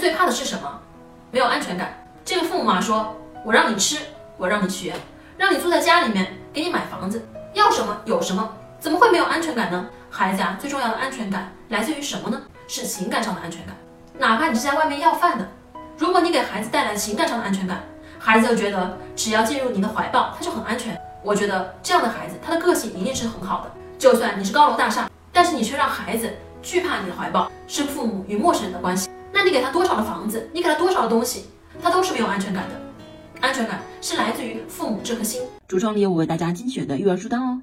最怕的是什么？没有安全感。这个父母嘛，说我让你吃，我让你学，让你住在家里面，给你买房子，要什么有什么，怎么会没有安全感呢？孩子啊，最重要的安全感来自于什么呢？是情感上的安全感。哪怕你是在外面要饭的，如果你给孩子带来情感上的安全感，孩子就觉得只要进入你的怀抱，他就很安全。我觉得这样的孩子，他的个性一定是很好的。就算你是高楼大厦，但是你却让孩子惧怕你的怀抱，是父母与陌生人的关系。那你给他多少的房子，你给他多少的东西，他都是没有安全感的。安全感是来自于父母这颗心。橱窗里有我为大家精选的育儿书单哦。